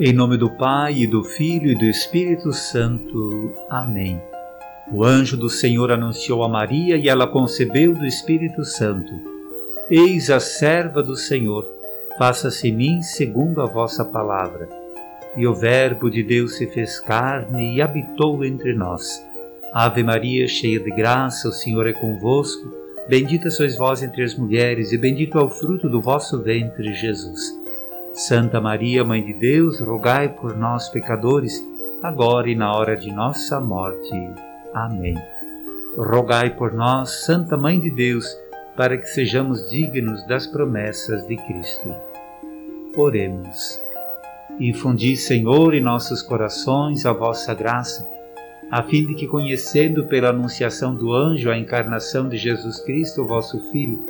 Em nome do Pai, e do Filho e do Espírito Santo. Amém. O anjo do Senhor anunciou a Maria e ela concebeu do Espírito Santo. Eis a serva do Senhor, faça-se mim segundo a vossa palavra. E o Verbo de Deus se fez carne e habitou entre nós. Ave Maria, cheia de graça, o Senhor é convosco. Bendita sois vós entre as mulheres, e bendito é o fruto do vosso ventre, Jesus. Santa Maria, Mãe de Deus, rogai por nós, pecadores, agora e na hora de nossa morte. Amém. Rogai por nós, Santa Mãe de Deus, para que sejamos dignos das promessas de Cristo. Oremos. Infundi, Senhor, em nossos corações a vossa graça, a fim de que, conhecendo pela anunciação do anjo a encarnação de Jesus Cristo, vosso Filho,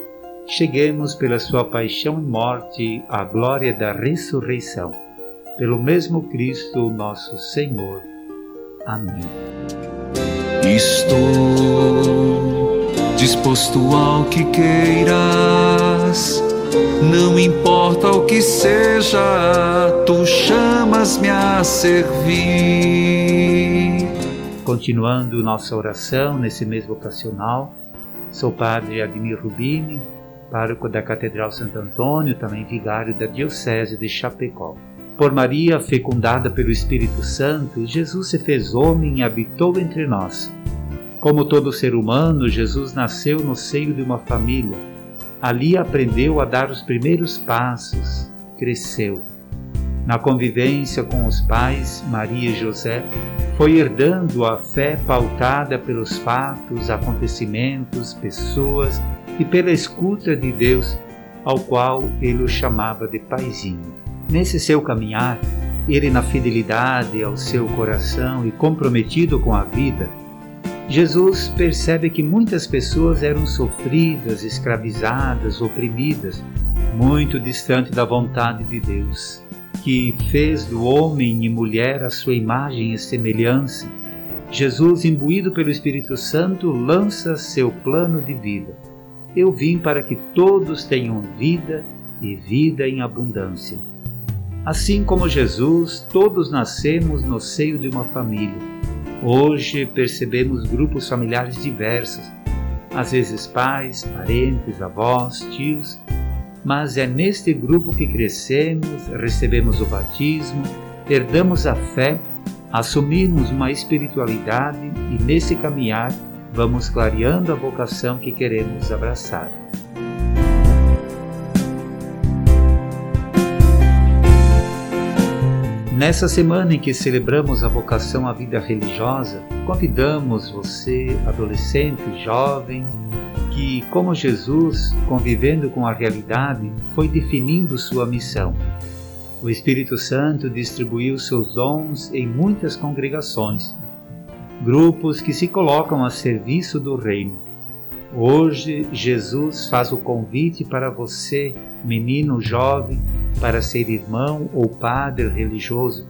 cheguemos pela sua paixão e morte à glória da ressurreição. Pelo mesmo Cristo, nosso Senhor. Amém. Estou disposto ao que queiras, não importa o que seja, tu chamas-me a servir. Continuando nossa oração nesse mês vocacional, sou Padre Admir Rubini pároco da Catedral Santo Antônio, também vigário da Diocese de Chapecó. Por Maria, fecundada pelo Espírito Santo, Jesus se fez homem e habitou entre nós. Como todo ser humano, Jesus nasceu no seio de uma família. Ali aprendeu a dar os primeiros passos, cresceu. Na convivência com os pais, Maria e José, foi herdando a fé pautada pelos fatos, acontecimentos, pessoas e pela escuta de Deus, ao qual ele o chamava de paizinho. Nesse seu caminhar, ele na fidelidade ao seu coração e comprometido com a vida, Jesus percebe que muitas pessoas eram sofridas, escravizadas, oprimidas, muito distante da vontade de Deus, que fez do homem e mulher a sua imagem e semelhança. Jesus, imbuído pelo Espírito Santo, lança seu plano de vida eu vim para que todos tenham vida e vida em abundância. Assim como Jesus, todos nascemos no seio de uma família. Hoje percebemos grupos familiares diversos, às vezes pais, parentes, avós, tios, mas é neste grupo que crescemos, recebemos o batismo, herdamos a fé, assumimos uma espiritualidade e nesse caminhar vamos clareando a vocação que queremos abraçar. Nessa semana em que celebramos a vocação à vida religiosa, convidamos você, adolescente, jovem, que, como Jesus, convivendo com a realidade, foi definindo sua missão. O Espírito Santo distribuiu seus dons em muitas congregações grupos que se colocam a serviço do Reino. Hoje, Jesus faz o convite para você, menino jovem, para ser irmão ou padre religioso,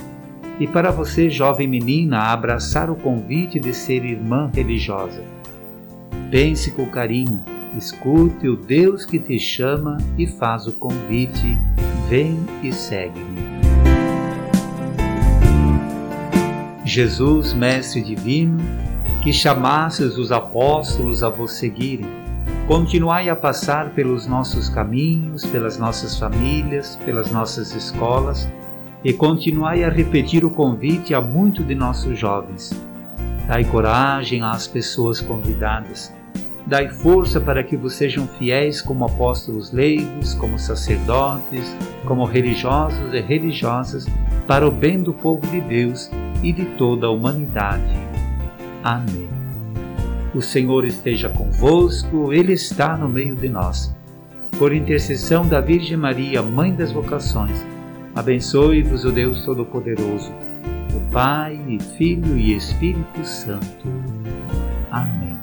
e para você, jovem menina, abraçar o convite de ser irmã religiosa. Pense com carinho, escute o Deus que te chama e faz o convite: vem e segue-me. Jesus, Mestre Divino, que chamasses os apóstolos a vos seguirem, continuai a passar pelos nossos caminhos, pelas nossas famílias, pelas nossas escolas e continuai a repetir o convite a muitos de nossos jovens. Dai coragem às pessoas convidadas. Dai força para que vos sejam fiéis como apóstolos leigos, como sacerdotes, como religiosos e religiosas, para o bem do povo de Deus e de toda a humanidade. Amém. O Senhor esteja convosco, Ele está no meio de nós. Por intercessão da Virgem Maria, Mãe das Vocações, abençoe-vos o Deus Todo-Poderoso, o Pai, Filho e Espírito Santo. Amém.